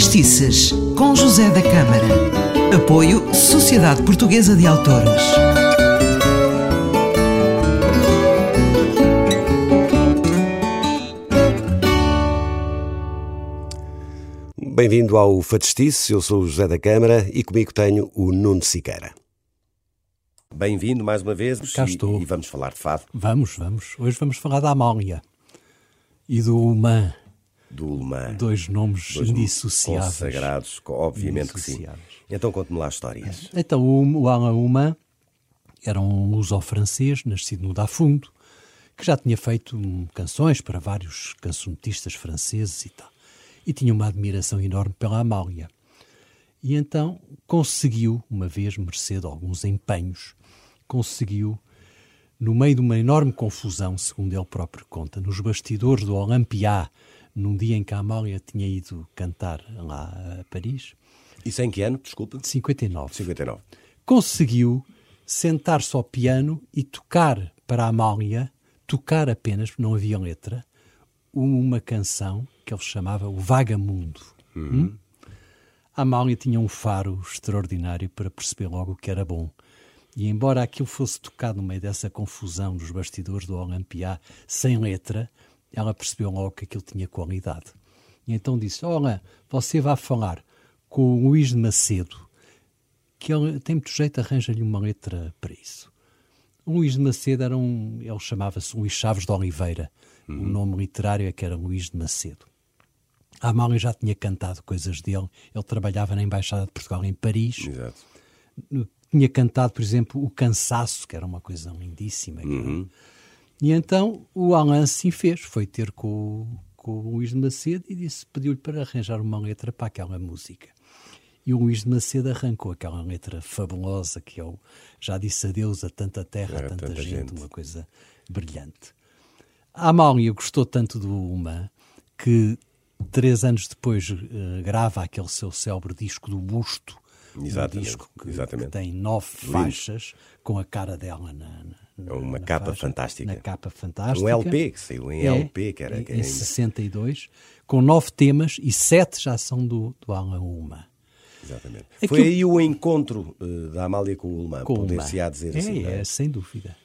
Facestices, com José da Câmara. Apoio Sociedade Portuguesa de Autores. Bem-vindo ao Facestice, eu sou o José da Câmara e comigo tenho o Nuno Siqueira. Bem-vindo mais uma vez Cá e, estou. e vamos falar de fado, Vamos, vamos. Hoje vamos falar da Amália e do Humã, do Ulman. dois nomes Dois indissociáveis. Consagrados, co- obviamente que sim. Então conte-me lá histórias. Então, o, Alain Humã era um luso-francês, nascido no Dafundo, que já tinha feito hum, canções para vários cancionetistas franceses e tal. E tinha uma admiração enorme pela Amália. E então conseguiu, uma vez, mercê de alguns empenhos, conseguiu, no meio de uma enorme confusão, segundo ele próprio conta, nos bastidores do Olympia, num dia em que a Amália tinha ido cantar lá a Paris, Isso em que ano? Desculpa. de 59 59. conseguiu sentar-se ao piano e tocar para a Amália, tocar apenas, porque não havia letra, uma canção que ele chamava O Vagamundo. Hum? A Amália tinha um faro extraordinário para perceber logo o que era bom. E embora aquilo fosse tocado no meio dessa confusão dos bastidores do Olympia, sem letra, ela percebeu logo que aquilo tinha qualidade. E então disse: Olha, você vai falar com o Luís de Macedo, que ele tem muito jeito, arranja-lhe uma letra para isso. O Luís de Macedo era um. Ele chamava-se Luís Chaves de Oliveira. O nome literário é que era Luís de Macedo. A Amália já tinha cantado coisas dele. Ele trabalhava na Embaixada de Portugal em Paris. Exato. Tinha cantado, por exemplo, O Cansaço, que era uma coisa lindíssima. E então o Alain sim fez. Foi ter com, o- com o Luís de Macedo e disse, pediu-lhe para arranjar uma letra para aquela música. E o Luís de Macedo arrancou aquela letra fabulosa que eu já disse adeus a tanta terra, a tanta, tanta gente, gente. uma coisa brilhante. A Amália gostou tanto do Uma que três anos depois eh, grava aquele seu célebre disco do Busto. Exatamente, Um disco que, exatamente. que tem nove faixas com a cara dela na, na- É uma na capa faixa, fantástica. Na capa fantástica. Um LP, que saiu em É, LP, que era... em, que em ainda- 62, com nove temas e sete já são do, do Alan Uma. Exatamente. Aquilo- Foi aí o encontro eh, da Amália com o Ulman, poder-se-á dizer é, assim. é, é? sem dúvida.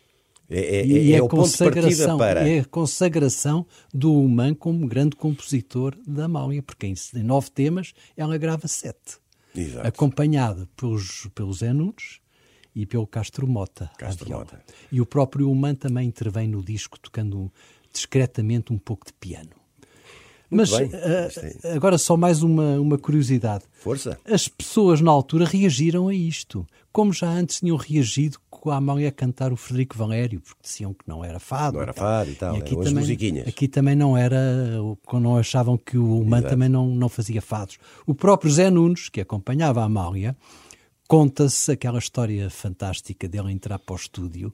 É, é- E é a o ponto de partida consagração, para... é a consagração do Human como grande compositor da Amália, porque em nove temas ela grava sete, Exato. acompanhada pelos, pelos Zé Nunes e pelo Castro Mota. Castro. Mota. E o próprio Human também intervém no disco, tocando discretamente um pouco de piano. Mas ah, Isto é- agora só mais uma, uma curiosidade. Força. As pessoas na altura reagiram a isto, como já antes tinham reagido com a Amália a cantar o Frederico Valério, porque diziam que não era fado. Não era e tal. fado e tal, eram as musiquinhas. Aqui também não era, quando não achavam que o Humã também não, não fazia fados. O próprio Zé Nunes, que acompanhava a Amália, conta-se aquela história fantástica dele entrar para o estúdio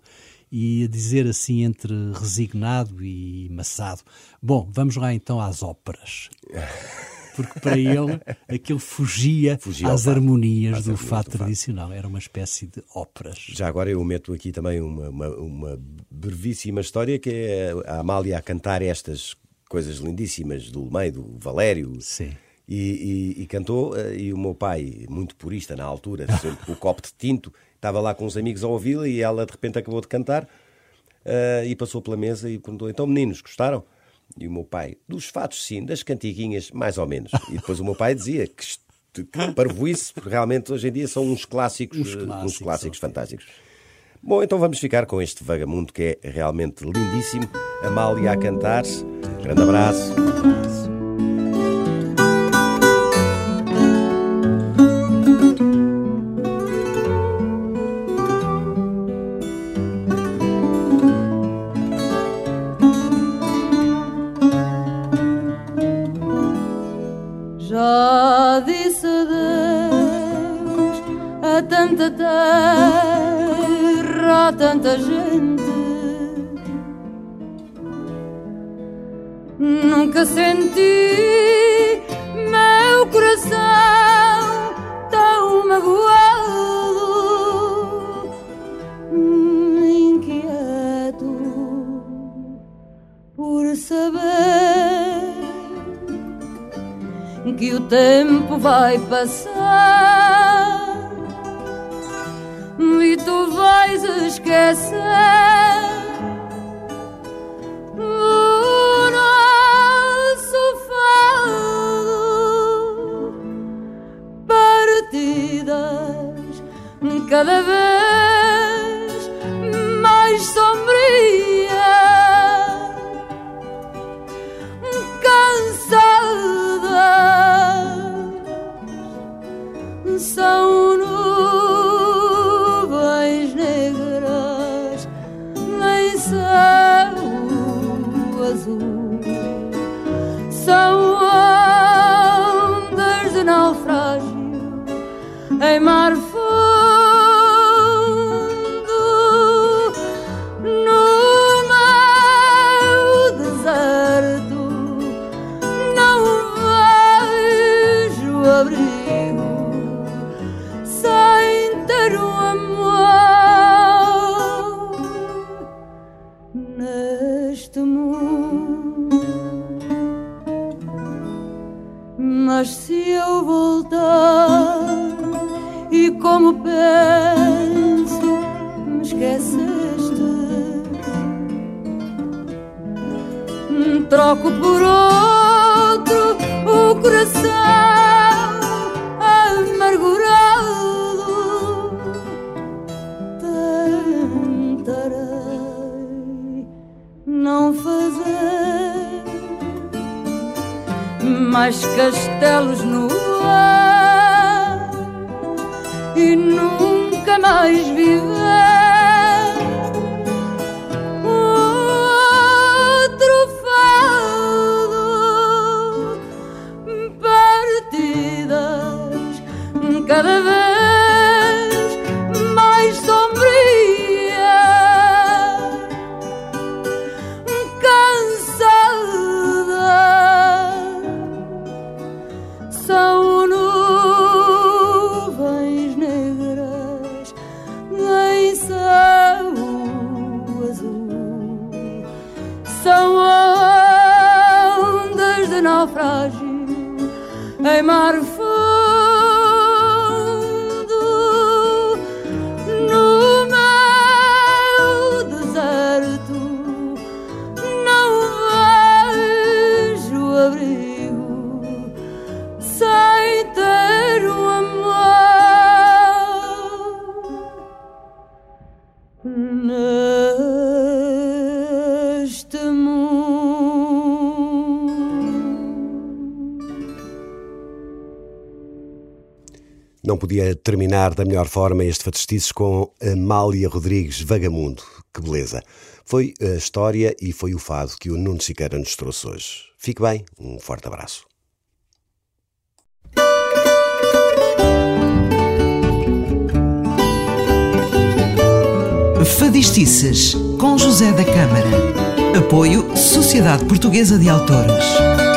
e a dizer assim entre resignado e maçado, bom, vamos lá então às óperas. Porque para ele aquilo fugia, Fugia às harmonias do do fado. tradicional. Era uma espécie de óperas. Já agora eu meto aqui também uma, uma, uma brevíssima história que é a Amália a cantar estas coisas lindíssimas do meio, do Valério. Sim. E, e- e cantou, eh, e o meu pai, muito purista na altura, sempre com o copo de tinto, estava lá com uns amigos a ouvi-la e ela de repente acabou de cantar eh, e passou pela mesa e perguntou: Então, meninos, gostaram? E o meu pai, dos fatos sim, das cantiguinhas, mais ou menos. E depois o meu pai dizia que, parvoíce, porque realmente hoje em dia são uns clássicos, Uns eh, uns clássicos, clássicos fantásticos. Bom, então vamos ficar com este vagamundo que é realmente lindíssimo. Amália a cantar. Grande abraço. Tanta terra, tanta gente. Nunca senti meu coração tão magoado, inquieto por saber que o tempo vai passar e tu vais esquecer o nosso fado partidas cada vez céu azul. São ondas de naufrágio em mar Mas se eu voltar e como penso, me esqueceste. Troco por outro o coração mais castelos no ar. E nunca mais viver naufrágio em mar Não podia terminar da melhor forma este Fatestices com Amália Rodrigues Vagamundo. Que beleza! Foi a história e foi o fado que o Nuno Siqueira nos trouxe hoje. Fique bem, um forte abraço. Fadistices, com José da Câmara. Apoio Sociedade Portuguesa de Autores.